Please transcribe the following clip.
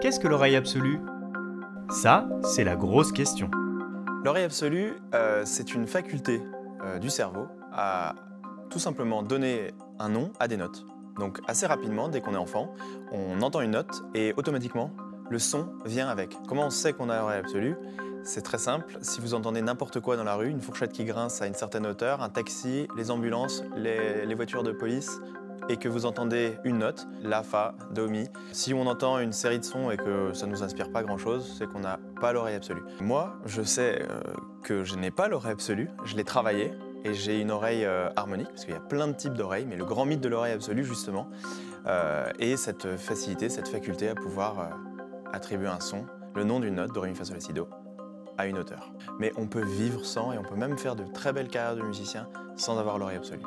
qu'est-ce que l'oreille absolue? Ça, c'est la grosse question. L'oreille absolue, euh, c'est une faculté euh, du cerveau à tout simplement donner un nom à des notes. Donc assez rapidement, dès qu'on est enfant, on entend une note et automatiquement, le son vient avec. Comment on sait qu'on a l'oreille absolue? C'est très simple. Si vous entendez n'importe quoi dans la rue, une fourchette qui grince à une certaine hauteur, un taxi, les ambulances, les, voitures de police, et que vous entendez une note, la, fa, do, mi, si on entend une série de sons et que ça ne nous inspire pas grand-chose, c'est qu'on n'a pas l'oreille absolue. Moi, je sais euh, que je n'ai pas l'oreille absolue, je l'ai travaillé et j'ai une oreille euh, harmonique, parce qu'il y a plein de types d'oreilles, mais le grand mythe de l'oreille absolue, justement, euh, est cette facilité, cette faculté à pouvoir attribuer un son, le nom d'une note, do, ré, fa, sol, à une hauteur. Mais on peut vivre sans et on peut même faire de très belles carrières de musicien sans avoir l'oreille absolue.